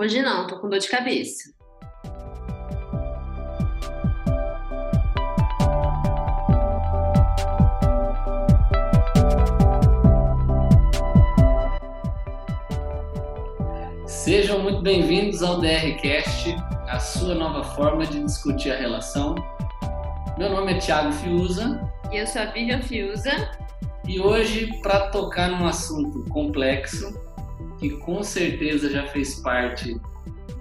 Hoje não, tô com dor de cabeça. Sejam muito bem-vindos ao DRCast, a sua nova forma de discutir a relação. Meu nome é Thiago Fiuza. E eu sou a Vivian Fiuza. E hoje, para tocar num assunto complexo, que com certeza já fez parte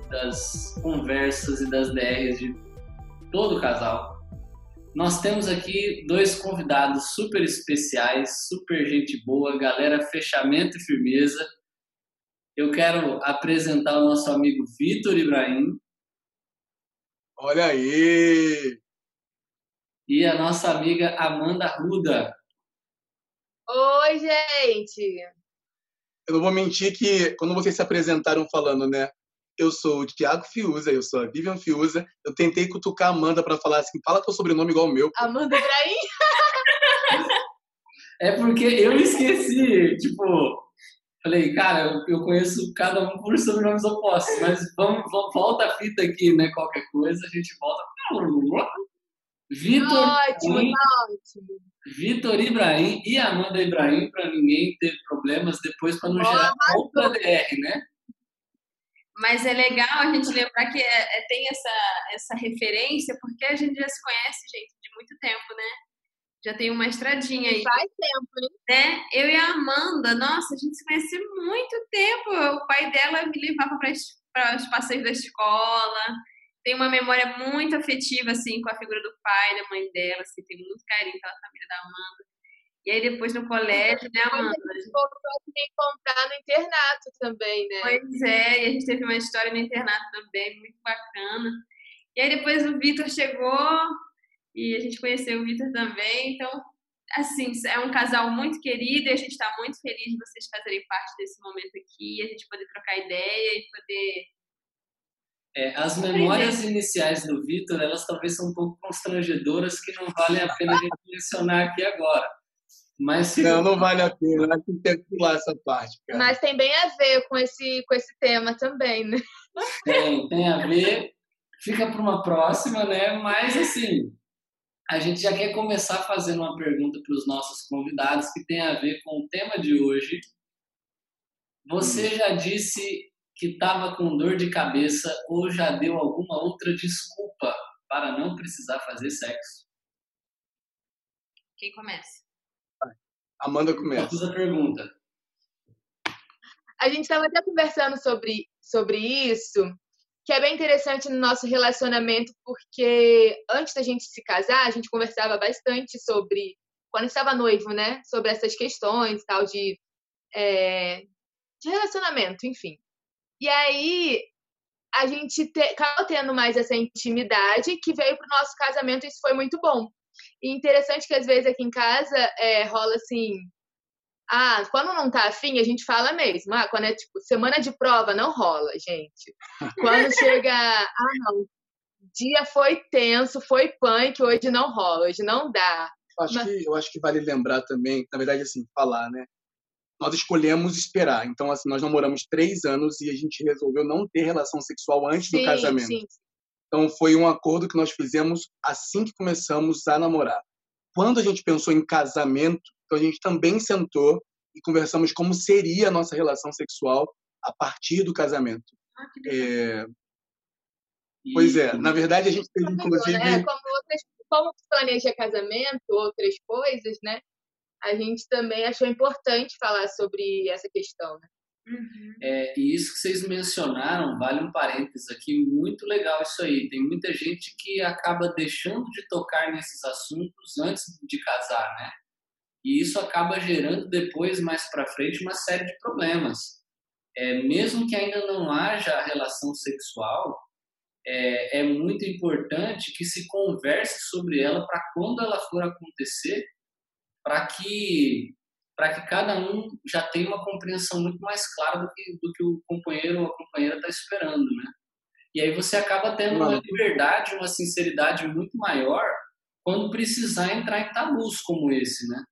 das conversas e das DRs de todo o casal, nós temos aqui dois convidados super especiais, super gente boa, galera fechamento e firmeza eu quero apresentar o nosso amigo Vitor Ibrahim. Olha aí! E a nossa amiga Amanda Ruda. Oi, gente! Eu não vou mentir que quando vocês se apresentaram falando, né? Eu sou o Thiago Fiuza, eu sou a Vivian Fiuza. Eu tentei cutucar a Amanda para falar assim, fala teu sobrenome igual o meu. Amanda Ibrahim? é porque eu esqueci, tipo, Falei, cara, eu, conheço cada um por sobrenomes opostos, mas vamos, vamos, volta a fita aqui, né? Qualquer coisa, a gente volta. Vitor. Ótimo, ótimo. Vitor Ibrahim e Amanda Ibrahim, para ninguém ter problemas depois, para não gerar outra DR, né? Mas é legal a gente lembrar que é, é, tem essa, essa referência, porque a gente já se conhece, gente, de muito tempo, né? já tem uma estradinha aí. Faz tempo, hein? Né? Eu e a Amanda, nossa, a gente se conhece muito tempo. O pai dela me levava para os passeios da escola. Tem uma memória muito afetiva, assim, com a figura do pai, da mãe dela, assim, tem muito carinho pela família da Amanda. E aí depois no colégio, né, Amanda? A gente voltou a se encontrar no internato também, né? Pois é, e a gente teve uma história no internato também, muito bacana. E aí depois o Vitor chegou, e a gente conheceu o Vitor também. Então, assim, é um casal muito querido e a gente está muito feliz de vocês fazerem parte desse momento aqui, a gente poder trocar ideia e poder. É, as memórias iniciais do Vitor, elas talvez são um pouco constrangedoras, que não vale a pena a gente mencionar aqui agora. Mas não, não vale a pena, tem que pular essa parte. Cara. Mas tem bem a ver com esse, com esse tema também, né? Tem, tem a ver. Fica para uma próxima, né? Mas assim, a gente já quer começar fazendo uma pergunta para os nossos convidados que tem a ver com o tema de hoje. Você hum. já disse que estava com dor de cabeça ou já deu alguma outra desculpa para não precisar fazer sexo? Quem começa? Amanda começa. A pergunta. A gente estava até conversando sobre, sobre isso que é bem interessante no nosso relacionamento, porque antes da gente se casar, a gente conversava bastante sobre, quando estava noivo, né? Sobre essas questões tal de, é, de relacionamento, enfim. E aí, a gente te, acabou tendo mais essa intimidade que veio para o nosso casamento e isso foi muito bom. E interessante que às vezes aqui em casa é, rola assim, ah, quando não tá afim, a gente fala mesmo. Ah, quando é tipo semana de prova, não rola, gente. Quando chega, ah, não, dia foi tenso, foi punk, hoje não rola, hoje não dá. Acho, Mas... que, eu acho que vale lembrar também, na verdade, assim, falar, né? Nós escolhemos esperar. Então, assim, nós namoramos três anos e a gente resolveu não ter relação sexual antes sim, do casamento. Sim. Então, foi um acordo que nós fizemos assim que começamos a namorar. Quando a gente pensou em casamento, então a gente também sentou e conversamos como seria a nossa relação sexual a partir do casamento. Ah, é... Pois é, na verdade a gente teve inclusive. Né? Como, outras, como planeja casamento, outras coisas, né? A gente também achou importante falar sobre essa questão, né? Uhum. É, e isso que vocês mencionaram, vale um parênteses aqui, muito legal isso aí. Tem muita gente que acaba deixando de tocar nesses assuntos antes de casar, né? E isso acaba gerando depois, mais para frente, uma série de problemas. É, mesmo que ainda não haja relação sexual, é, é muito importante que se converse sobre ela para quando ela for acontecer, para que para que cada um já tenha uma compreensão muito mais clara do que, do que o companheiro ou a companheira está esperando, né? E aí você acaba tendo uma liberdade, uma sinceridade muito maior quando precisar entrar em tabus como esse, né?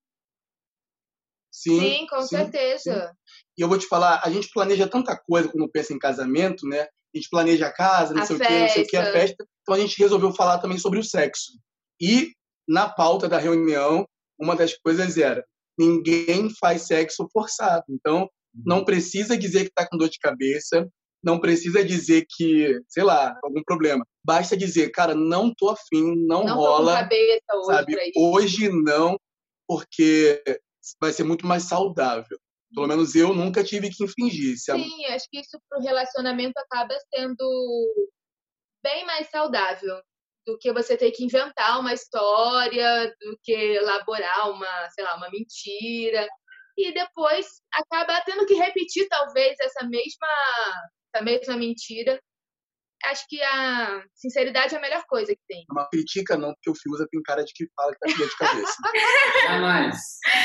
Sim, sim com sim, certeza. Sim. E eu vou te falar, a gente planeja tanta coisa quando pensa em casamento, né? A gente planeja a casa, não a sei festa. o quê, não sei o quê, a festa. Então a gente resolveu falar também sobre o sexo. E na pauta da reunião, uma das coisas era: ninguém faz sexo forçado. Então, não precisa dizer que está com dor de cabeça, não precisa dizer que, sei lá, algum problema. Basta dizer, cara, não tô afim, não, não rola. Tô com cabeça hoje, sabe? hoje não, porque vai ser muito mais saudável. Pelo menos eu nunca tive que infringir. Sim, acho que isso pro relacionamento acaba sendo bem mais saudável do que você ter que inventar uma história, do que elaborar uma, sei lá, uma mentira. E depois acaba tendo que repetir, talvez, essa mesma, essa mesma mentira. Acho que a sinceridade é a melhor coisa que tem. Uma critica não, porque o Fiuza tem cara de que fala que tá com dor de cabeça. jamais,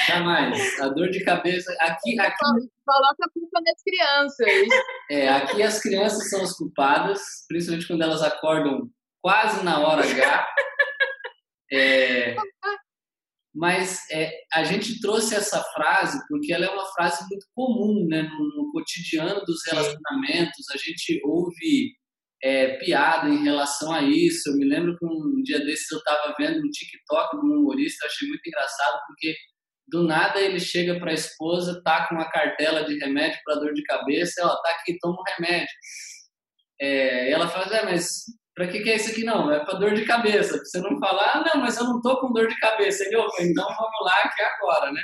jamais. A dor de cabeça. Aqui, aqui. Coloca a culpa nas crianças. É, aqui as crianças são as culpadas, principalmente quando elas acordam quase na hora H. É, mas é, a gente trouxe essa frase porque ela é uma frase muito comum né, no, no cotidiano dos relacionamentos. A gente ouve é, piada em relação a isso. Eu me lembro que um dia desses eu estava vendo um TikTok de um humorista, eu achei muito engraçado porque do nada ele chega para a esposa, tá com uma cartela de remédio para dor de cabeça, ela tá aqui, toma um remédio. É, ela fala, é, mas para que, que é isso aqui? Não, é para dor de cabeça. Você não falar, ah, não, mas eu não tô com dor de cabeça. Ele, então vamos lá que é agora, né?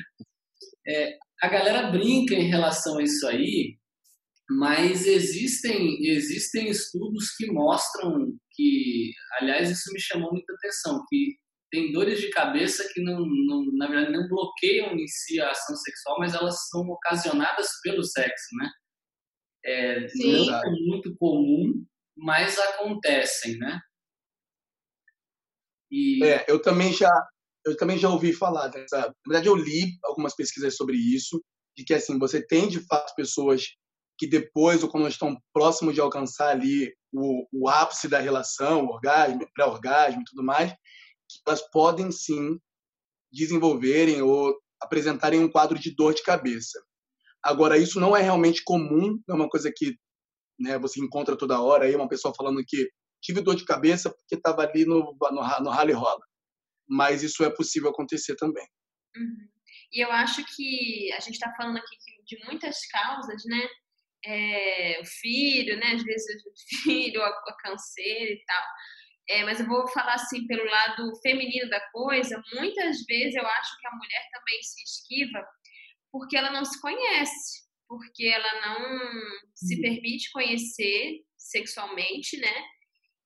É, a galera brinca em relação a isso aí, mas existem, existem estudos que mostram que, aliás, isso me chamou muita atenção, que tem dores de cabeça que não, não, na verdade não bloqueiam em si a ação sexual, mas elas são ocasionadas pelo sexo, né? É, é muito comum, mas acontecem, né? E... É, eu também já eu também já ouvi falar dessa. Na verdade, eu li algumas pesquisas sobre isso, de que assim você tem de fato pessoas que depois ou quando estão próximos de alcançar ali o, o ápice da relação, o orgasmo, pré-orgasmo e tudo mais, elas podem sim desenvolverem ou apresentarem um quadro de dor de cabeça. Agora, isso não é realmente comum, é uma coisa que né, você encontra toda hora aí uma pessoa falando que tive dor de cabeça porque estava ali no, no, no rally rola. Mas isso é possível acontecer também. Uhum. E eu acho que a gente está falando aqui de muitas causas, né? É, o filho, né? Às vezes o filho, a, a câncer e tal. É, mas eu vou falar assim pelo lado feminino da coisa. Muitas vezes eu acho que a mulher também se esquiva porque ela não se conhece porque ela não se uhum. permite conhecer sexualmente, né?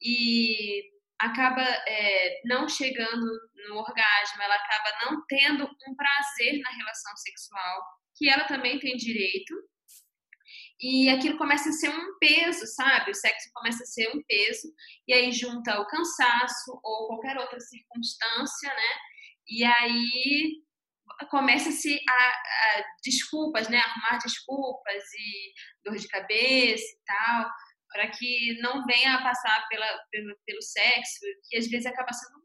E acaba é, não chegando no orgasmo, ela acaba não tendo um prazer na relação sexual, que ela também tem direito. E aquilo começa a ser um peso, sabe? O sexo começa a ser um peso, e aí junta o cansaço ou qualquer outra circunstância, né? E aí começa-se a, a, desculpas, né? Arrumar desculpas e dor de cabeça e tal, para que não venha a passar pela, pelo, pelo sexo, que às vezes acaba sendo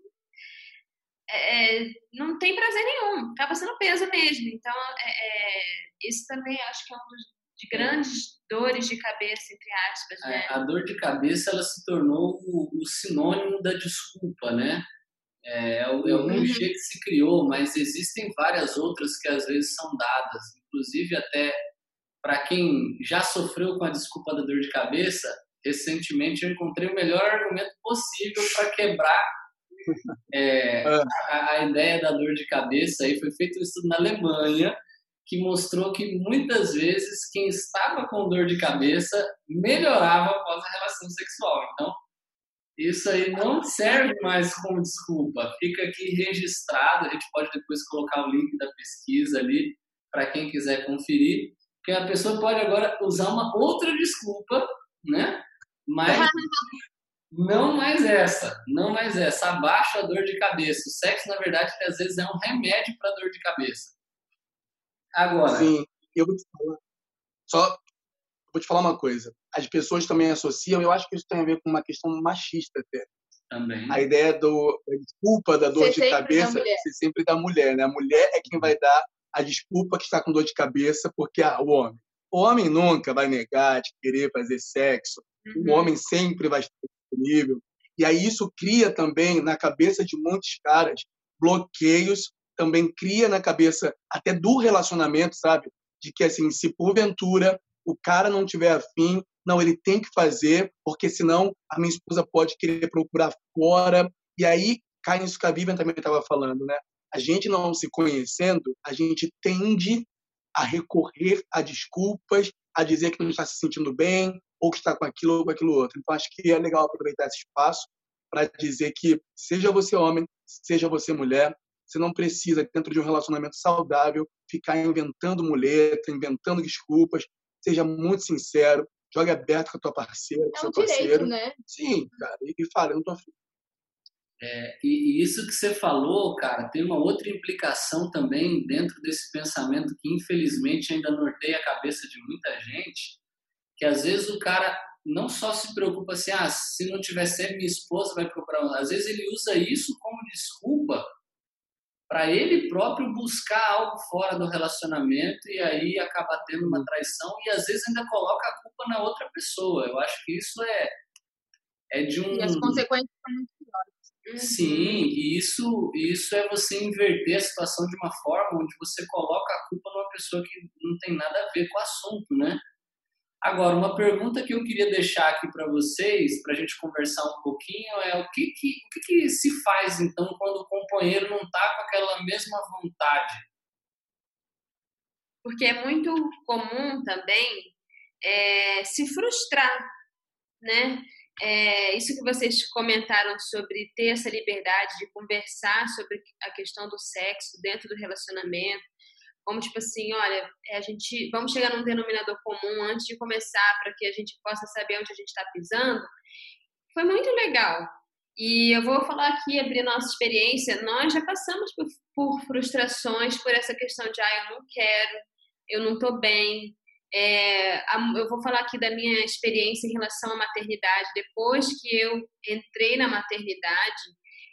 é, é, não tem prazer nenhum, acaba sendo peso mesmo. Então, é, é, isso também acho que é um dos de grandes dores de cabeça, entre aspas. É, né? a dor de cabeça ela se tornou o, o sinônimo da desculpa, né? É, é, o, é o clichê uhum. que se criou, mas existem várias outras que às vezes são dadas, inclusive até para quem já sofreu com a desculpa da dor de cabeça. Recentemente eu encontrei o melhor argumento possível para quebrar é, ah. a, a, ideia da dor de cabeça. Aí foi feito um estudo na Alemanha que mostrou que muitas vezes quem estava com dor de cabeça melhorava após a relação sexual. Então isso aí não serve mais como desculpa. Fica aqui registrado. A gente pode depois colocar o link da pesquisa ali para quem quiser conferir. Que a pessoa pode agora usar uma outra desculpa, né? Mas não mais essa, não mais essa. Abaixa a dor de cabeça. O sexo, na verdade, às vezes é um remédio para dor de cabeça. Agora. Sim, eu vou te falar. Só vou te falar uma coisa. As pessoas também associam, eu acho que isso tem a ver com uma questão machista até. Também. A ideia do a desculpa da dor ser de cabeça ser sempre da mulher, né? A mulher é quem vai dar a desculpa que está com dor de cabeça porque ah, o homem. O homem nunca vai negar de querer fazer sexo. Uhum. O homem sempre vai estar disponível. E aí isso cria também na cabeça de muitos caras bloqueios, também cria na cabeça até do relacionamento, sabe? De que assim, se porventura o cara não tiver afim, não, ele tem que fazer, porque senão a minha esposa pode querer procurar fora. E aí cai nisso que a Vivian também estava falando, né? A gente não se conhecendo, a gente tende a recorrer a desculpas, a dizer que não está se sentindo bem, ou que está com aquilo ou com aquilo outro. Então, acho que é legal aproveitar esse espaço para dizer que, seja você homem, seja você mulher, você não precisa, dentro de um relacionamento saudável, ficar inventando muleta, inventando desculpas. Seja muito sincero, jogue aberto com a tua parceira, com é seu um parceiro. Direito, né? Sim, cara, e, e fala, eu não tô afim. É, e, e, isso que você falou, cara, tem uma outra implicação também dentro desse pensamento que infelizmente ainda norteia a cabeça de muita gente, que às vezes o cara não só se preocupa assim, ah, se não tiver sempre minha esposa vai procurar, às vezes ele usa isso como desculpa para ele próprio buscar algo fora do relacionamento e aí acaba tendo uma traição e às vezes ainda coloca a culpa na outra pessoa. Eu acho que isso é é de um e as consequências são muito piores. Uhum. Sim, e isso, isso é você inverter a situação de uma forma onde você coloca a culpa numa pessoa que não tem nada a ver com o assunto, né? Agora, uma pergunta que eu queria deixar aqui para vocês, para a gente conversar um pouquinho, é o que, que, o que, que se faz então quando o companheiro não está com aquela mesma vontade? Porque é muito comum também é, se frustrar, né? É, isso que vocês comentaram sobre ter essa liberdade de conversar sobre a questão do sexo dentro do relacionamento, como tipo assim, olha, é, a gente vamos chegar num denominador comum antes de começar para que a gente possa saber onde a gente está pisando, foi muito legal. E eu vou falar aqui, abrir nossa experiência, nós já passamos por, por frustrações por essa questão de, ah, eu não quero, eu não estou bem, é, eu vou falar aqui da minha experiência em relação à maternidade. Depois que eu entrei na maternidade,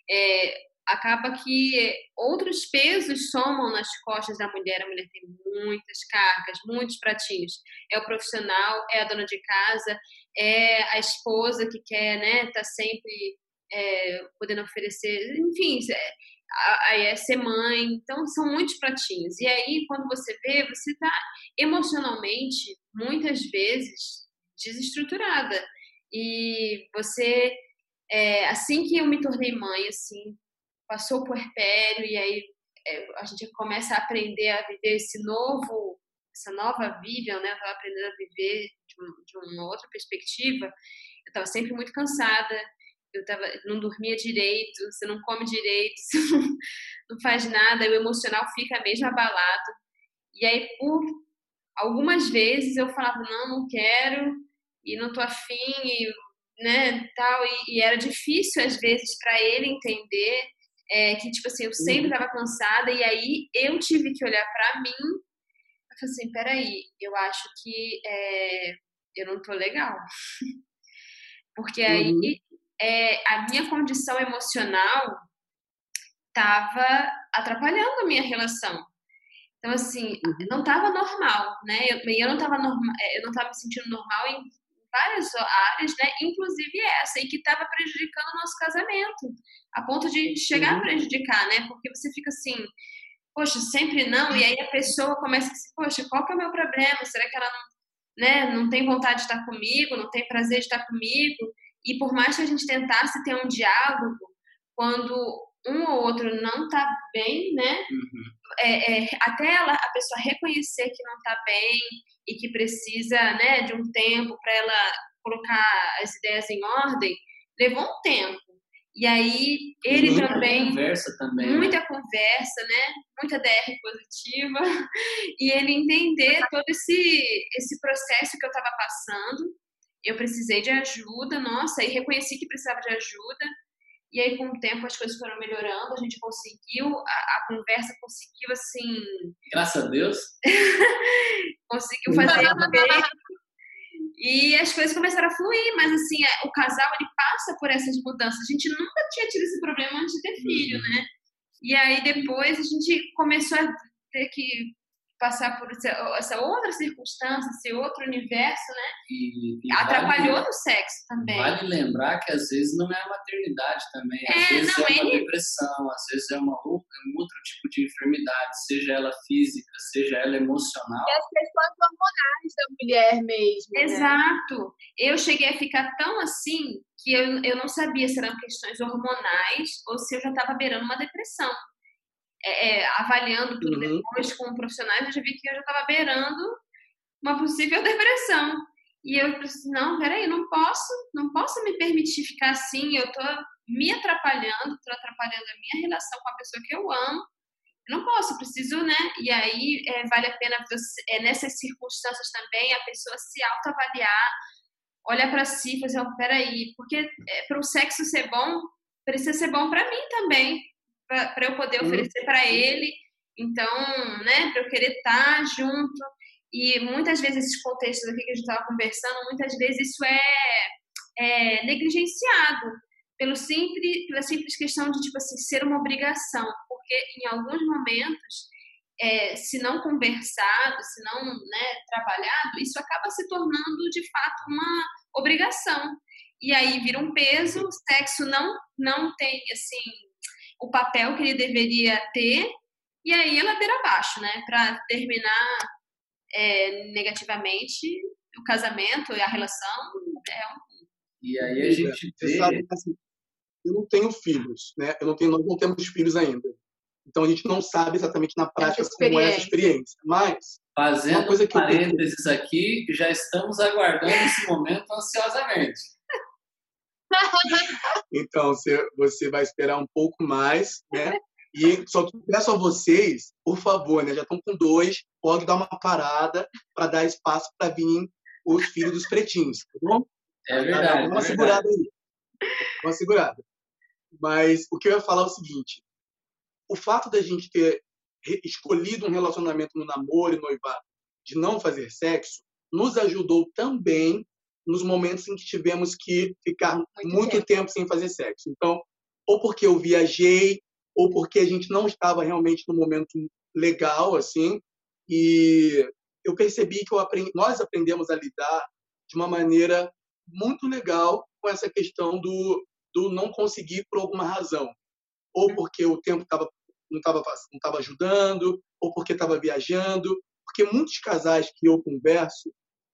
é, acaba que outros pesos somam nas costas da mulher. A mulher tem muitas cargas, muitos pratinhos. É o profissional, é a dona de casa, é a esposa que quer, né, tá sempre é, podendo oferecer, enfim, é, é ser mãe, então são muitos pratinhos. E aí, quando você vê, você está emocionalmente, muitas vezes, desestruturada. E você, é, assim que eu me tornei mãe, assim, passou o puerpério e aí é, a gente começa a aprender a viver esse novo, essa nova Vivian, né? Eu estava aprendendo a viver de, um, de uma outra perspectiva. Eu estava sempre muito cansada, eu tava, não dormia direito, você não come direito, você não, não faz nada, o emocional fica mesmo abalado. E aí, por algumas vezes, eu falava, não, não quero, e não tô afim, e, né, tal, e, e era difícil, às vezes, para ele entender é, que, tipo assim, eu sempre estava cansada, e aí eu tive que olhar para mim, e falei assim, peraí, eu acho que é, eu não tô legal. Porque aí uhum é, a minha condição emocional estava atrapalhando a minha relação. Então, assim, uhum. não estava normal, né? Eu, eu não estava é, eu não estava me sentindo normal em várias áreas, né? Inclusive essa, e que estava prejudicando o nosso casamento, a ponto de chegar a prejudicar, né? Porque você fica assim, poxa, sempre não, e aí a pessoa começa a dizer, poxa, qual que é o meu problema? Será que ela não, né, não tem vontade de estar comigo, não tem prazer de estar comigo? E por mais que a gente tentasse ter um diálogo, quando um ou outro não está bem, né? Uhum. É, é, até ela, a pessoa reconhecer que não está bem e que precisa, né, de um tempo para ela colocar as ideias em ordem, levou um tempo. E aí ele muita também conversa também, né? muita né? conversa, né? Muita DR positiva e ele entender todo esse esse processo que eu estava passando eu precisei de ajuda, nossa, e reconheci que precisava de ajuda. E aí, com o tempo, as coisas foram melhorando, a gente conseguiu, a, a conversa conseguiu, assim. Graças a Deus. conseguiu fazer E as coisas começaram a fluir, mas assim, é, o casal ele passa por essas mudanças. A gente nunca tinha tido esse problema antes de ter filho, uhum. né? E aí depois a gente começou a ter que passar por essa outra circunstância, esse outro universo, né? E, e Atrapalhou vale, no sexo também. Vale lembrar que às vezes não é a maternidade também, às é, vezes não, é uma depressão, às vezes é, uma, é um outro tipo de enfermidade, seja ela física, seja ela emocional. E as questões hormonais da mulher mesmo. Né? Exato. Né? Eu cheguei a ficar tão assim que eu, eu não sabia se eram questões hormonais ou se eu já estava beirando uma depressão é, é, avaliando tudo uhum. depois com profissionais, eu já vi que eu já estava beirando uma possível depressão. E eu pensei, não, peraí, não posso, não posso me permitir ficar assim, eu tô me atrapalhando, tô atrapalhando a minha relação com a pessoa que eu amo. Eu não posso, preciso, né? E aí é, vale a pena, você, é, nessas circunstâncias também, a pessoa se autoavaliar, olhar para si fazer, oh, peraí, porque é, para o sexo ser bom, precisa ser bom para mim também para eu poder oferecer para ele. Então, né, para eu querer estar tá junto. E muitas vezes esses contextos aqui que a gente estava conversando, muitas vezes isso é, é negligenciado pelo simples, pela simples questão de tipo assim ser uma obrigação, porque em alguns momentos, é, se não conversado, se não né, trabalhado, isso acaba se tornando de fato uma obrigação. E aí vira um peso, o sexo não não tem assim o papel que ele deveria ter, e aí é ladeira abaixo, né? Para terminar é, negativamente o casamento e a relação. É um... E aí a gente vê... sabe, assim, eu não tenho filhos, né? Eu não tenho, nós não temos filhos ainda. Então a gente não sabe exatamente na prática como é essa experiência. Mas fazendo uma coisa que parênteses eu... aqui, já estamos aguardando esse momento ansiosamente. então, você, você vai esperar um pouco mais, né? E só peço a vocês, por favor, né? Já estão com dois, pode dar uma parada para dar espaço para vir os filhos dos pretinhos, tá bom? É verdade. uma é segurada aí. Uma segurada. Mas o que eu ia falar é o seguinte: o fato da gente ter escolhido um relacionamento no namoro e noivado de não fazer sexo nos ajudou também nos momentos em que tivemos que ficar muito, muito tempo. tempo sem fazer sexo. Então, ou porque eu viajei, ou porque a gente não estava realmente no momento legal, assim, e eu percebi que eu aprendi, nós aprendemos a lidar de uma maneira muito legal com essa questão do, do não conseguir por alguma razão. Ou porque o tempo tava, não estava não tava ajudando, ou porque estava viajando. Porque muitos casais que eu converso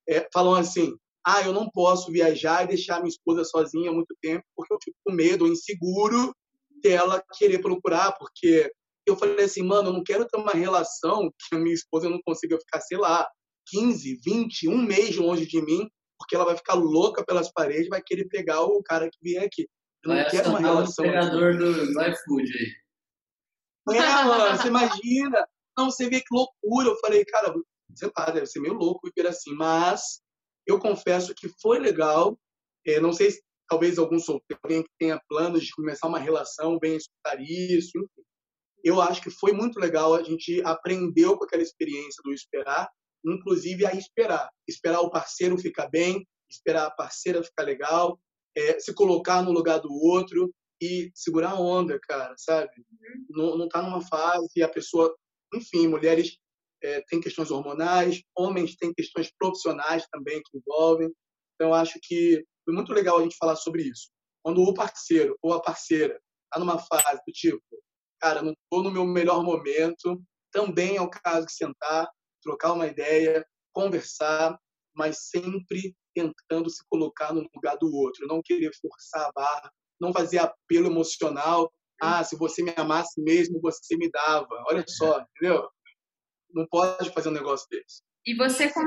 é, falam assim: ah, eu não posso viajar e deixar minha esposa sozinha muito tempo porque eu fico com medo, inseguro dela querer procurar, porque eu falei assim, mano, eu não quero ter uma relação que a minha esposa não consiga ficar, sei lá, 15, 20, um mês longe de mim, porque ela vai ficar louca pelas paredes, vai querer pegar o cara que vier aqui. Eu não quero uma relação. O do, do iFood aí. É, mano, você imagina. Não, você vê que loucura. Eu falei, cara, sei lá, deve ser meio louco viver assim, mas eu confesso que foi legal. É, não sei se talvez algum solteiro, alguém que tenha planos de começar uma relação, venha escutar isso. Enfim. Eu acho que foi muito legal. A gente aprendeu com aquela experiência do esperar, inclusive a esperar. Esperar o parceiro ficar bem, esperar a parceira ficar legal, é, se colocar no lugar do outro e segurar a onda, cara, sabe? Uhum. Não, não tá numa fase a pessoa, enfim, mulheres é, tem questões hormonais, homens têm questões profissionais também que envolvem. Então, acho que foi muito legal a gente falar sobre isso. Quando o parceiro ou a parceira está numa fase do tipo, cara, não estou no meu melhor momento, também é o caso de sentar, trocar uma ideia, conversar, mas sempre tentando se colocar no lugar do outro, não querer forçar a barra, não fazer apelo emocional. Ah, se você me amasse mesmo, você me dava. Olha só, entendeu? Não pode fazer um negócio desse. E você como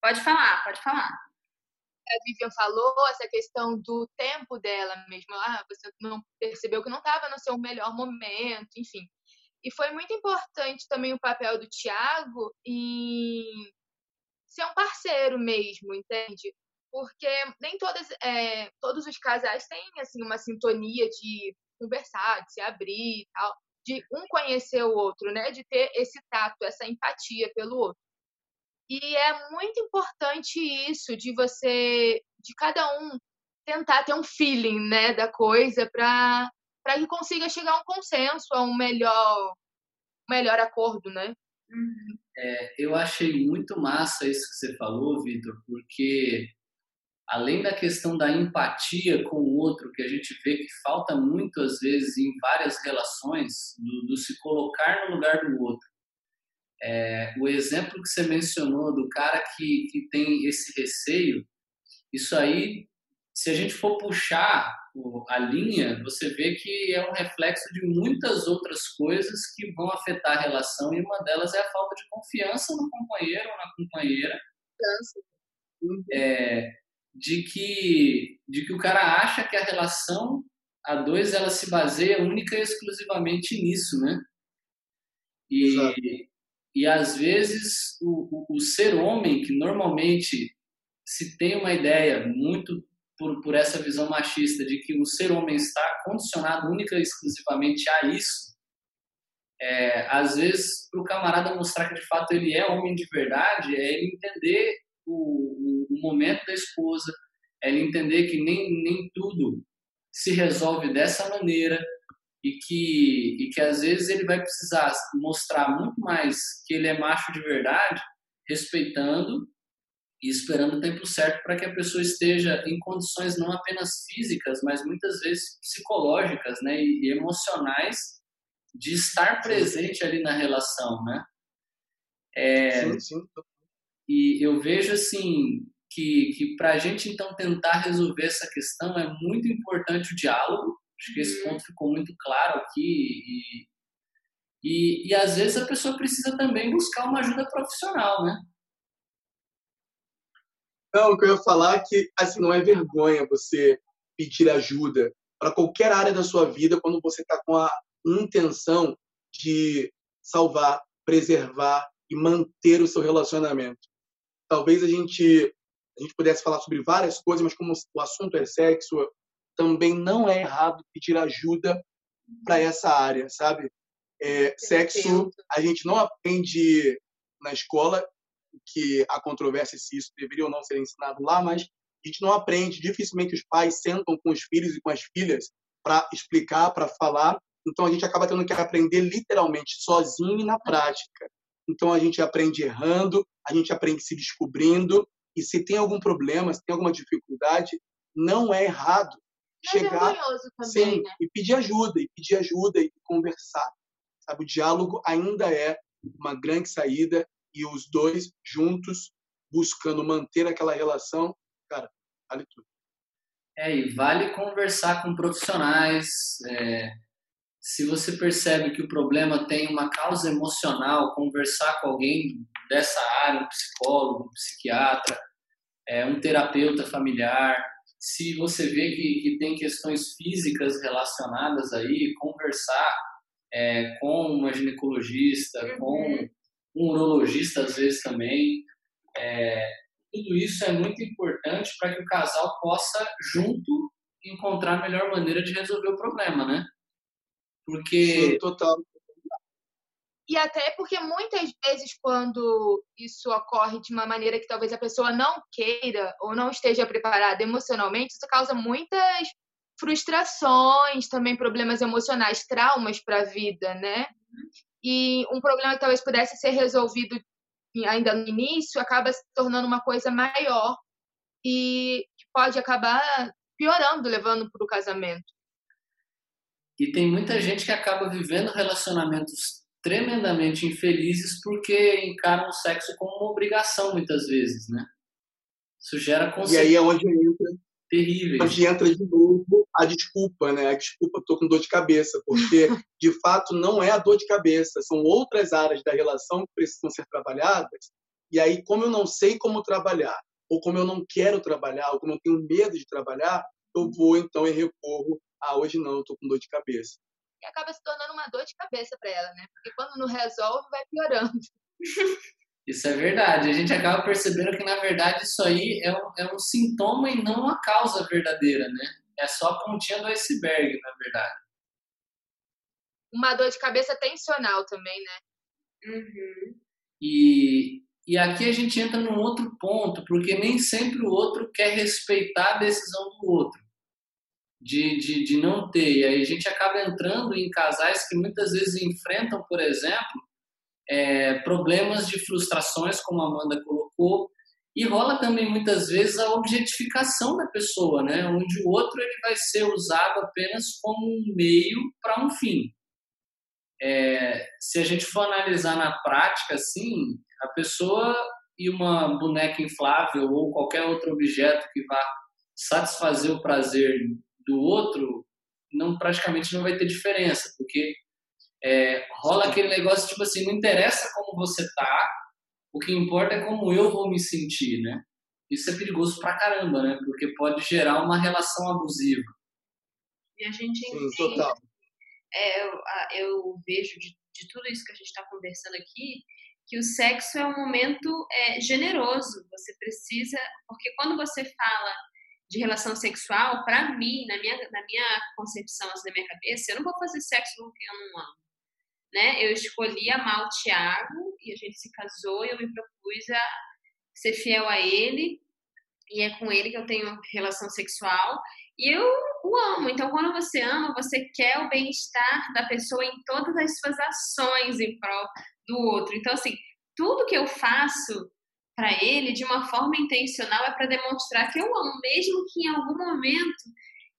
Pode falar, pode falar. A Vivian falou essa questão do tempo dela mesmo. Ah, você não percebeu que não estava no seu melhor momento, enfim. E foi muito importante também o papel do Tiago em ser um parceiro mesmo, entende? Porque nem todas, é, todos os casais têm assim uma sintonia de conversar, de se abrir e tal de um conhecer o outro, né? De ter esse tato, essa empatia pelo outro. E é muito importante isso de você, de cada um tentar ter um feeling, né, da coisa para para que consiga chegar a um consenso, a um melhor melhor acordo, né? Uhum. É, eu achei muito massa isso que você falou, Vitor, porque além da questão da empatia com o outro, que a gente vê que falta muito às vezes em várias relações, do, do se colocar no lugar do outro. É, o exemplo que você mencionou do cara que, que tem esse receio, isso aí, se a gente for puxar a linha, você vê que é um reflexo de muitas outras coisas que vão afetar a relação, e uma delas é a falta de confiança no companheiro ou na companheira. É, de que de que o cara acha que a relação a dois ela se baseia única e exclusivamente nisso, né? E, Exato. e às vezes o, o, o, ser homem que normalmente se tem uma ideia muito por, por essa visão machista de que o ser homem está condicionado única e exclusivamente a isso, é, às vezes para o camarada mostrar que de fato ele é homem de verdade, é ele entender o, o, momento da esposa, ele entender que nem, nem tudo se resolve dessa maneira e que, e que às vezes ele vai precisar mostrar muito mais que ele é macho de verdade, respeitando e esperando o tempo certo para que a pessoa esteja em condições não apenas físicas, mas muitas vezes psicológicas né, e emocionais de estar presente ali na relação, né? É, sim, sim. E eu vejo assim que, que para a gente então tentar resolver essa questão é muito importante o diálogo. Acho que esse uhum. ponto ficou muito claro aqui. E, e, e às vezes a pessoa precisa também buscar uma ajuda profissional, né? Não, o que eu ia falar é que assim, não é vergonha você pedir ajuda para qualquer área da sua vida quando você está com a intenção de salvar, preservar e manter o seu relacionamento talvez a gente a gente pudesse falar sobre várias coisas, mas como o assunto é sexo, também não é errado pedir ajuda para essa área, sabe? É, sexo, a gente não aprende na escola que há controvérsia se isso deveria ou não ser ensinado lá, mas a gente não aprende. Dificilmente os pais sentam com os filhos e com as filhas para explicar, para falar. Então a gente acaba tendo que aprender literalmente sozinho e na prática. Então a gente aprende errando, a gente aprende se descobrindo e se tem algum problema, se tem alguma dificuldade, não é errado é chegar também, sim, né? e pedir ajuda, e pedir ajuda e conversar. Sabe, o diálogo ainda é uma grande saída e os dois juntos buscando manter aquela relação, cara, vale tudo. É, e vale conversar com profissionais, é, se você percebe que o problema tem uma causa emocional, conversar com alguém dessa área, um psicólogo, um psiquiatra, é, um terapeuta familiar, se você vê que, que tem questões físicas relacionadas aí, conversar é, com uma ginecologista, uhum. com um urologista às vezes também, é, tudo isso é muito importante para que o casal possa junto encontrar a melhor maneira de resolver o problema, né? Porque. Sim, total. E até porque muitas vezes, quando isso ocorre de uma maneira que talvez a pessoa não queira ou não esteja preparada emocionalmente, isso causa muitas frustrações, também problemas emocionais, traumas para a vida, né? E um problema que talvez pudesse ser resolvido ainda no início acaba se tornando uma coisa maior e que pode acabar piorando, levando para o casamento. E tem muita gente que acaba vivendo relacionamentos tremendamente infelizes porque encaram o sexo como uma obrigação muitas vezes, né? Isso gera consequências. E aí é onde entra, terríveis. Onde entra de novo a desculpa, né? A desculpa, tô com dor de cabeça, porque de fato não é a dor de cabeça, são outras áreas da relação que precisam ser trabalhadas. E aí, como eu não sei como trabalhar, ou como eu não quero trabalhar, ou como eu tenho medo de trabalhar, eu vou então e recorro ah, hoje não, eu tô com dor de cabeça. E acaba se tornando uma dor de cabeça para ela, né? Porque quando não resolve, vai piorando. Isso é verdade. A gente acaba percebendo que, na verdade, isso aí é um, é um sintoma e não uma causa verdadeira, né? É só a pontinha do iceberg, na verdade. Uma dor de cabeça tensional também, né? Uhum. E, e aqui a gente entra num outro ponto, porque nem sempre o outro quer respeitar a decisão do outro de, de, de não ter. E aí a gente acaba entrando em casais que muitas vezes enfrentam, por exemplo, é, problemas de frustrações, como a Amanda colocou, e rola também muitas vezes a objetificação da pessoa, né? onde o outro ele vai ser usado apenas como um meio para um fim. É, se a gente for analisar na prática, assim, a pessoa e uma boneca inflável ou qualquer outro objeto que vá satisfazer o prazer do outro, não praticamente não vai ter diferença, porque é, rola aquele negócio tipo assim, não interessa como você tá, o que importa é como eu vou me sentir, né? Isso é perigoso pra caramba, né? Porque pode gerar uma relação abusiva. E a gente entende, Sim, total. É, eu, eu vejo de, de tudo isso que a gente está conversando aqui, que o sexo é um momento é, generoso. Você precisa, porque quando você fala de relação sexual, para mim, na minha, na minha concepção, assim, na minha cabeça, eu não vou fazer sexo com quem eu não amo. Né? Eu escolhi amar o Tiago e a gente se casou e eu me propus a ser fiel a ele e é com ele que eu tenho relação sexual e eu o amo. Então, quando você ama, você quer o bem-estar da pessoa em todas as suas ações em prol do outro. Então, assim, tudo que eu faço para ele de uma forma intencional é para demonstrar que eu amo, mesmo que em algum momento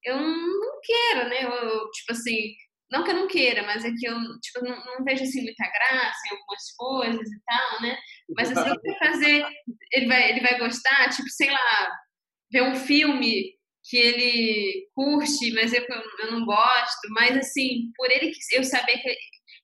eu não queira, né? Eu, tipo assim, não que eu não queira, mas é que eu tipo, não, não vejo assim muita graça em algumas coisas e tal, né? Mas assim, vai fazer, ele vai, ele vai gostar, tipo, sei lá, ver um filme que ele curte, mas eu, eu não gosto, mas assim, por ele eu saber que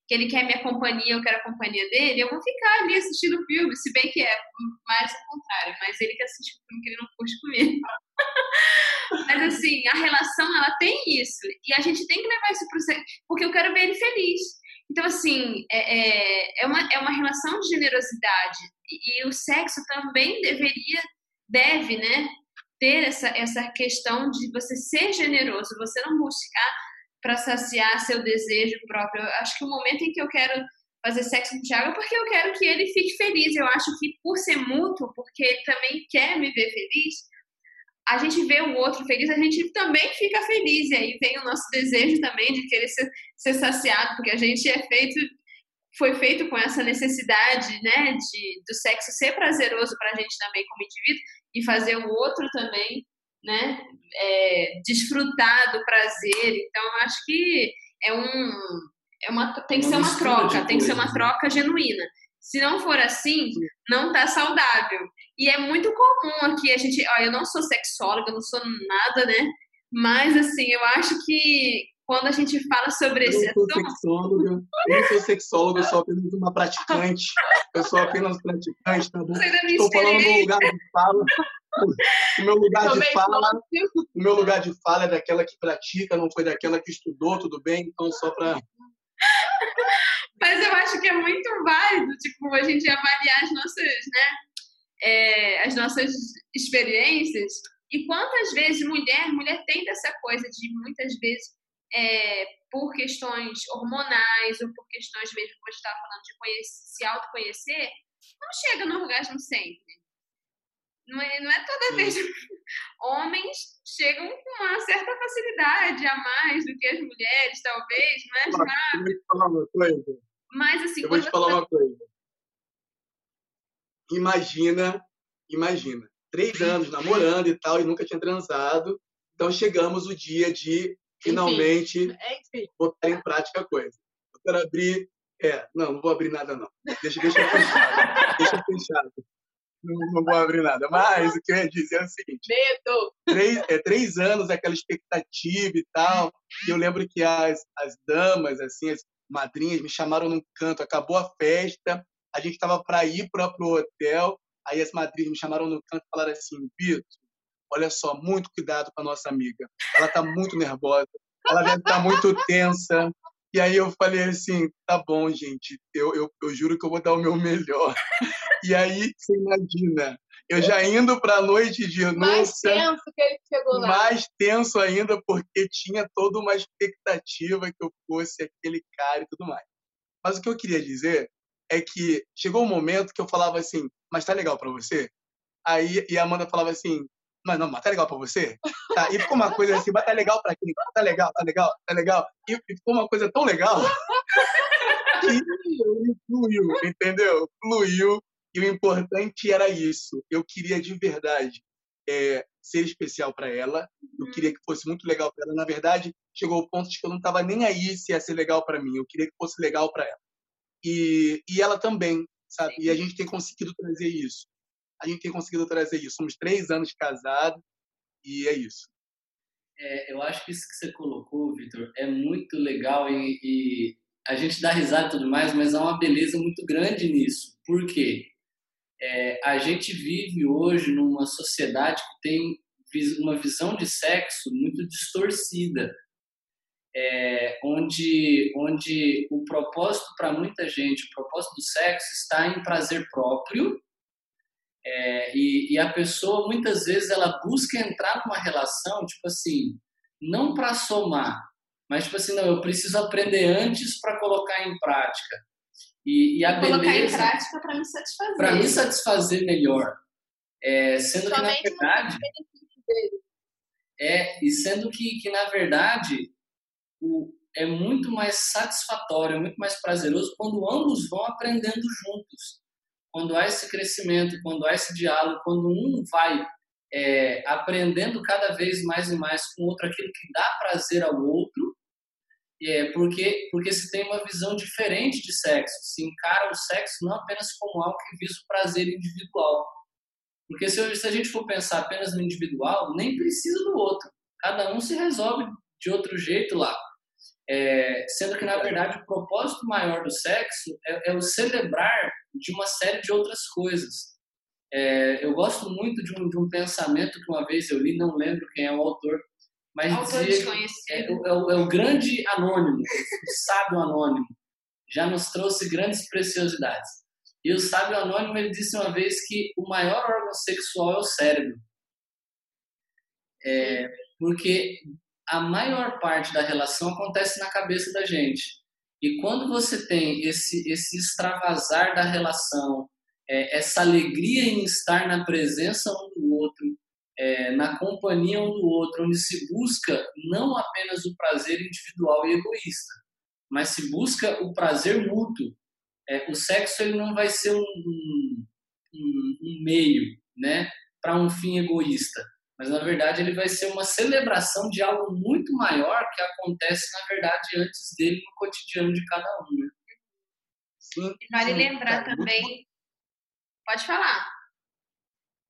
que ele quer minha companhia, eu quero a companhia dele, eu vou ficar ali assistindo o filme, se bem que é mais o contrário, mas ele quer assistir o filme que ele não curte comigo. mas assim, a relação, ela tem isso, e a gente tem que levar isso pro porque eu quero ver ele feliz. Então, assim, é, é, é, uma, é uma relação de generosidade, e, e o sexo também deveria, deve, né, ter essa, essa questão de você ser generoso, você não buscar para saciar seu desejo próprio. Eu acho que o momento em que eu quero fazer sexo com o Thiago é porque eu quero que ele fique feliz. Eu acho que por ser mútuo, porque ele também quer me ver feliz, a gente vê o outro feliz, a gente também fica feliz. E aí vem o nosso desejo também de querer ser, ser saciado, porque a gente é feito, foi feito com essa necessidade, né, de, do sexo ser prazeroso para a gente também como indivíduo e fazer o outro também né, é, desfrutar do prazer. Então, acho que é um, é uma, tem que ser uma troca, tem que ser uma troca genuína. Se não for assim, não tá saudável. E é muito comum aqui a gente, ó, eu não sou sexóloga, não sou nada, né? Mas assim, eu acho que quando a gente fala sobre eu esse assunto. Sexóloga, eu não sou sexóloga, eu sou apenas uma praticante. Eu sou apenas praticante, tá bom? Estou falando no lugar de fala. O meu lugar de fala, o meu lugar de fala é daquela que pratica, não foi daquela que estudou, tudo bem? Então só para Mas eu acho que é muito válido, tipo, a gente avaliar as nossas, né, é, as nossas experiências e quantas vezes mulher, mulher tem dessa coisa de muitas vezes é, por questões hormonais ou por questões mesmo, como a gente estava falando, de conhecer, se autoconhecer, não chega no orgasmo sempre. Não é, não é toda vez. Homens chegam com uma certa facilidade a mais do que as mulheres, talvez, mas. Eu vou te falar uma coisa. Mas assim. Eu vou te falar uma coisa. Imagina, imagina. Três anos namorando e tal, e nunca tinha transado. Então chegamos o dia de finalmente Enfim. botar em prática a coisa. Eu quero abrir. É, não, não vou abrir nada, não. Deixa, deixa eu fechar. deixa fechado não, não vou abrir nada. Mas o que eu ia dizer é o seguinte: Medo! Três, é, três anos, aquela expectativa e tal. E eu lembro que as, as damas, assim, as madrinhas, me chamaram num canto, acabou a festa, a gente estava para ir para o hotel. Aí as madrinhas me chamaram no canto e falaram assim: Vitor, olha só, muito cuidado com a nossa amiga. Ela está muito nervosa, ela deve estar tá muito tensa. E aí eu falei assim, tá bom, gente, eu, eu, eu juro que eu vou dar o meu melhor. E aí, você imagina, eu já indo para a noite de anúncio. Mais tenso que ele chegou lá. Mais tenso ainda, porque tinha toda uma expectativa que eu fosse aquele cara e tudo mais. Mas o que eu queria dizer é que chegou um momento que eu falava assim, mas tá legal para você? Aí e a Amanda falava assim, mas não, mas tá legal para você? Tá, e ficou uma coisa assim, mas tá legal para quem? Tá legal, tá legal, tá legal. E ficou uma coisa tão legal e fluiu, entendeu? Fluiu. E o importante era isso. Eu queria de verdade é, ser especial para ela. Eu queria que fosse muito legal para ela. Na verdade, chegou ao ponto de que eu não estava nem aí se ia ser legal para mim. Eu queria que fosse legal para ela. E, e ela também, sabe? E a gente tem conseguido trazer isso. A gente tem conseguido trazer isso. Somos três anos casados e é isso. É, eu acho que isso que você colocou, Vitor, é muito legal e, e, a gente dá risada e tudo mais, mas há uma beleza muito grande nisso. Por quê? É, a gente vive hoje numa sociedade que tem uma visão de sexo muito distorcida, é, onde, onde o propósito para muita gente, o propósito do sexo está em prazer próprio, é, e, e, a pessoa muitas vezes ela busca entrar numa relação, tipo assim, não para somar, mas tipo assim, não, eu preciso aprender antes para colocar em prática. E, e a colocar beleza. Colocar em prática para me satisfazer. Para me satisfazer melhor. É, sendo que, na verdade. É, e sendo que, que na verdade, o, é muito mais satisfatório, é muito mais prazeroso quando ambos vão aprendendo juntos. Quando há esse crescimento, quando há esse diálogo, quando um vai é, aprendendo cada vez mais e mais com o outro aquilo que dá prazer ao outro, é, porque, porque se tem uma visão diferente de sexo, se encara o sexo não apenas como algo que visa o prazer individual. Porque se, se a gente for pensar apenas no individual, nem precisa do outro. Cada um se resolve de outro jeito lá. É, sendo que, na verdade, o propósito maior do sexo é, é o celebrar de uma série de outras coisas. É, eu gosto muito de um, de um pensamento que uma vez eu li, não lembro quem é o autor, mas autor dizia é, é, o, é, o grande anônimo, o sábio anônimo, já nos trouxe grandes preciosidades. E o sábio anônimo ele disse uma vez que o maior órgão sexual é o cérebro. É, porque a maior parte da relação acontece na cabeça da gente. E quando você tem esse, esse extravasar da relação, é, essa alegria em estar na presença um do outro, é, na companhia um do outro, onde se busca não apenas o prazer individual e egoísta, mas se busca o prazer mútuo. É, o sexo ele não vai ser um, um, um meio né, para um fim egoísta, mas na verdade ele vai ser uma celebração de algo muito maior que acontece na verdade antes dele no cotidiano de cada um. Né? Sim, vale sim, lembrar é também. Muito... Pode falar.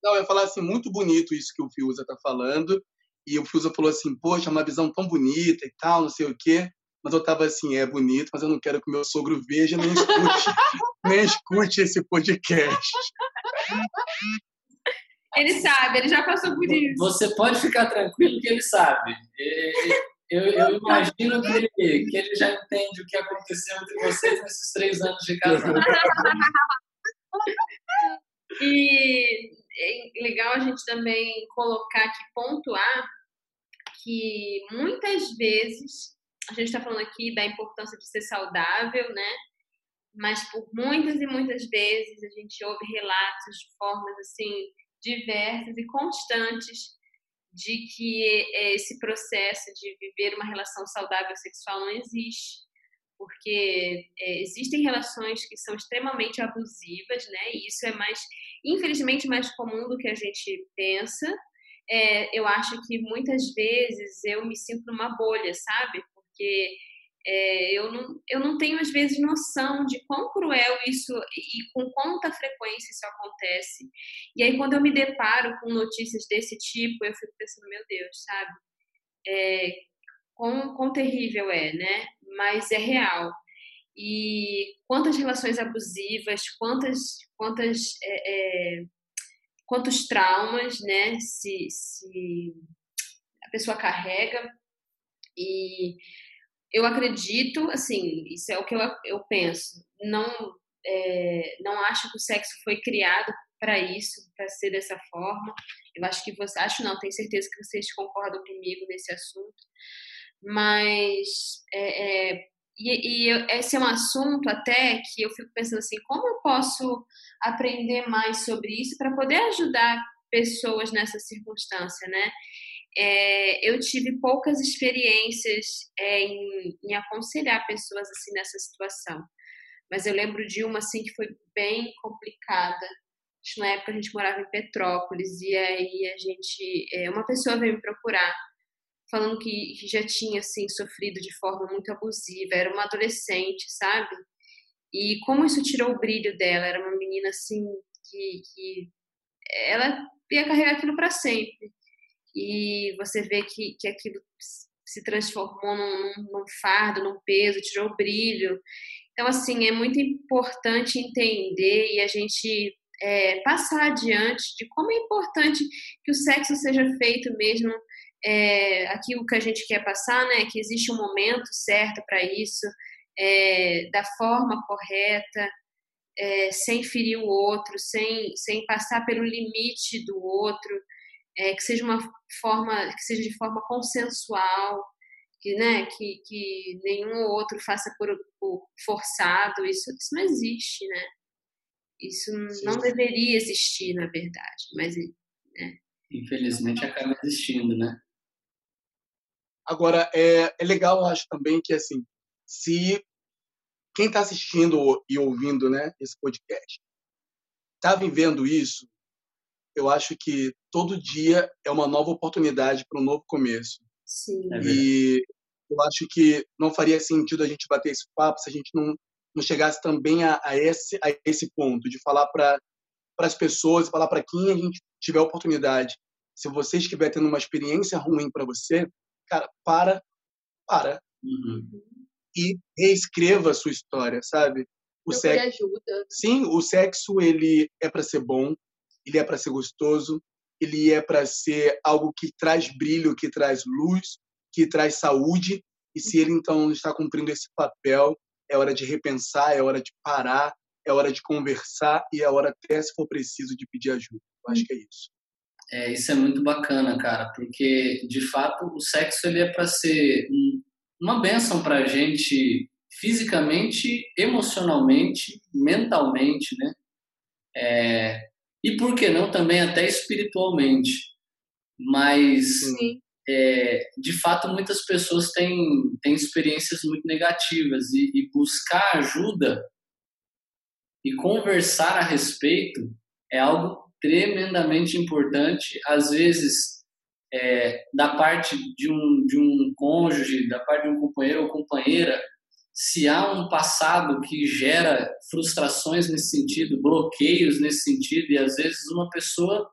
Não, eu ia falar assim, muito bonito isso que o Fiuza está falando. E o Fiuza falou assim, poxa, uma visão tão bonita e tal, não sei o quê. Mas eu tava assim, é bonito, mas eu não quero que o meu sogro veja nem escute, nem escute esse podcast. Ele sabe, ele já passou por isso. Você pode ficar tranquilo que ele sabe. Eu, eu imagino que ele, que ele já entende o que aconteceu entre vocês nesses três anos de casamento. e é legal a gente também colocar aqui, pontuar, que muitas vezes, a gente está falando aqui da importância de ser saudável, né? Mas por muitas e muitas vezes a gente ouve relatos de formas assim diversas e constantes de que esse processo de viver uma relação saudável sexual não existe porque é, existem relações que são extremamente abusivas, né? E isso é mais, infelizmente, mais comum do que a gente pensa. É, eu acho que muitas vezes eu me sinto numa bolha, sabe? Porque é, eu, não, eu não tenho, às vezes, noção de quão cruel isso e com quanta frequência isso acontece. E aí, quando eu me deparo com notícias desse tipo, eu fico pensando, meu Deus, sabe? É, quão, quão terrível é, né? Mas é real. E quantas relações abusivas, quantas, quantas, é, é, quantos traumas, né? Se, se a pessoa carrega. E eu acredito, assim, isso é o que eu, eu penso. Não, é, não acho que o sexo foi criado para isso, para ser dessa forma. Eu acho que você, acho não, tenho certeza que vocês concordam comigo nesse assunto mas é, é, e, e, esse é um assunto até que eu fico pensando assim, como eu posso aprender mais sobre isso para poder ajudar pessoas nessa circunstância, né? É, eu tive poucas experiências é, em, em, aconselhar pessoas assim nessa situação, Mas eu lembro de uma assim que foi bem complicada. Na época a gente morava em Petrópolis e aí a gente, é, uma pessoa veio me procurar falando que, que já tinha assim sofrido de forma muito abusiva. Era uma adolescente, sabe? E como isso tirou o brilho dela. Era uma menina assim que, que ela ia carregar aquilo para sempre. E você vê que, que aquilo se transformou num, num, fardo, num peso, tirou brilho. Então, assim, é muito importante entender e a gente é, passar adiante de como é importante que o sexo seja feito mesmo é, aquilo que a gente quer passar, né? Que existe um momento certo para isso, é, da forma correta, é, sem ferir o outro, sem, sem passar pelo limite do outro, é, que seja uma forma, que seja de forma consensual, que, né, que, que nenhum outro faça por, por forçado, isso, isso não existe, né? Isso Sim. não deveria existir, na verdade, mas né? infelizmente acaba existindo, né? Agora é, é legal, eu acho também que assim, se quem está assistindo e ouvindo, né, esse podcast, está vivendo isso, eu acho que todo dia é uma nova oportunidade para um novo começo. Sim. É e eu acho que não faria sentido a gente bater esse papo se a gente não, não chegasse também a, a esse, a esse ponto, de falar para as pessoas, falar para quem a gente tiver oportunidade. Se você estiver tendo uma experiência ruim para você, cara, para, para. Uhum. E reescreva a sua história, sabe? O sexo, ajuda. Sim, o sexo ele é para ser bom, ele é para ser gostoso, ele é para ser algo que traz brilho, que traz luz, que traz saúde. E se ele então está cumprindo esse papel, é hora de repensar, é hora de parar, é hora de conversar e é hora até se for preciso de pedir ajuda. Eu acho que é isso. É, isso é muito bacana, cara, porque de fato o sexo ele é para ser uma benção para a gente fisicamente, emocionalmente, mentalmente, né? É, e por que não também até espiritualmente. Mas, é, de fato, muitas pessoas têm, têm experiências muito negativas e, e buscar ajuda e conversar a respeito é algo tremendamente importante. Às vezes, é, da parte de um, de um cônjuge, da parte de um companheiro ou companheira, se há um passado que gera frustrações nesse sentido, bloqueios nesse sentido, e às vezes uma pessoa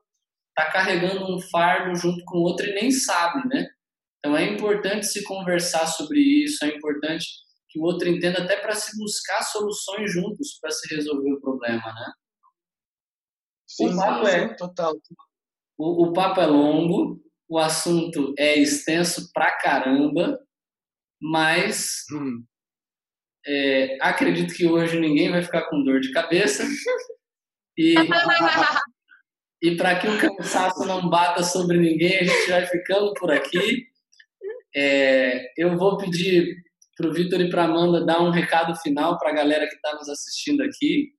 está carregando um fardo junto com outra e nem sabe, né? Então é importante se conversar sobre isso, é importante que o outro entenda até para se buscar soluções juntos para se resolver o problema, né? Sim, o papo é total. O, o papo é longo, o assunto é extenso pra caramba, mas hum é, acredito que hoje ninguém vai ficar com dor de cabeça. E, e para que o cansaço não bata sobre ninguém, a gente vai ficando por aqui. É, eu vou pedir para o Vitor e para a Amanda dar um recado final para a galera que está nos assistindo aqui.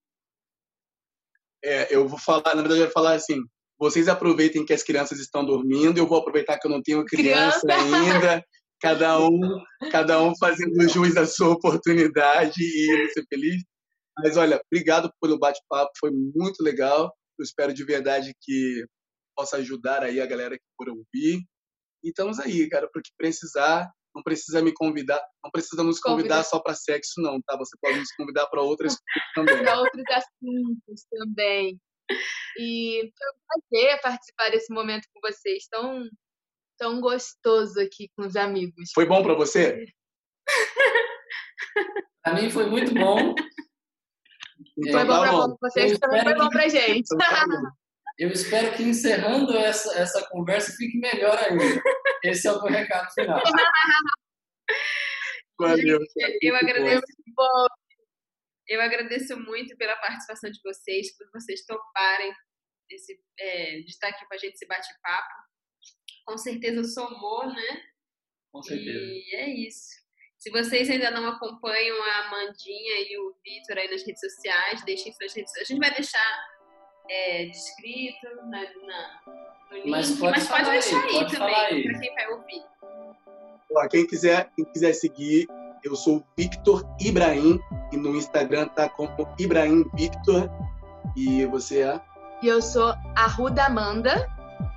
É, eu vou falar, na verdade, eu vou falar assim: vocês aproveitem que as crianças estão dormindo, eu vou aproveitar que eu não tenho criança, criança. ainda cada um, cada um fazendo jus à sua oportunidade e ser feliz. Mas olha, obrigado pelo bate-papo, foi muito legal. Eu espero de verdade que possa ajudar aí a galera que for ouvir. E estamos aí, cara, para o que precisar. Não precisa me convidar, não precisa nos convidar Convida. só para sexo, não, tá? Você pode nos convidar para outras coisas também. Para outros assuntos também. E foi um prazer participar desse momento com vocês. Tão tão gostoso aqui com os amigos. Foi bom para você? para mim foi muito bom. Então, foi bom tá para vocês, também foi bom para gente. Então, tá Eu espero que encerrando essa, essa conversa fique melhor ainda. Esse é o meu recado final. Valeu. Eu agradeço. Bom. Eu agradeço muito pela participação de vocês, por vocês toparem esse, é, de estar aqui com a gente, esse bate-papo com certeza somou, né? Com certeza. E é isso. Se vocês ainda não acompanham a Amandinha e o Vitor aí nas redes sociais, deixem suas redes sociais. A gente vai deixar é, descrito na, na, no link, mas pode, mas pode deixar aí, aí também, para quem vai ouvir. Ó, quem quiser, quem quiser seguir, eu sou Victor Ibrahim E no Instagram tá como Ibrahim Victor. E você é? E eu sou Arruda Amanda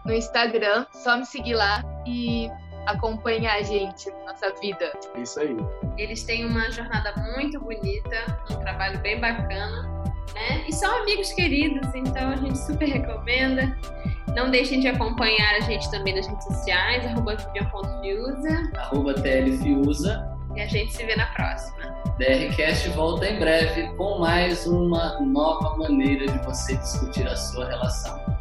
no Instagram. Só me seguir lá e acompanhar a gente na nossa vida. É isso aí. Eles têm uma jornada muito bonita, um trabalho bem bacana, né? E são amigos queridos, então a gente super recomenda. Não deixem de acompanhar a gente também nas redes sociais, arroba vivian.fiusa. Arroba tlfiusa. E a gente se vê na próxima. DRCast volta em breve com mais uma nova maneira de você discutir a sua relação.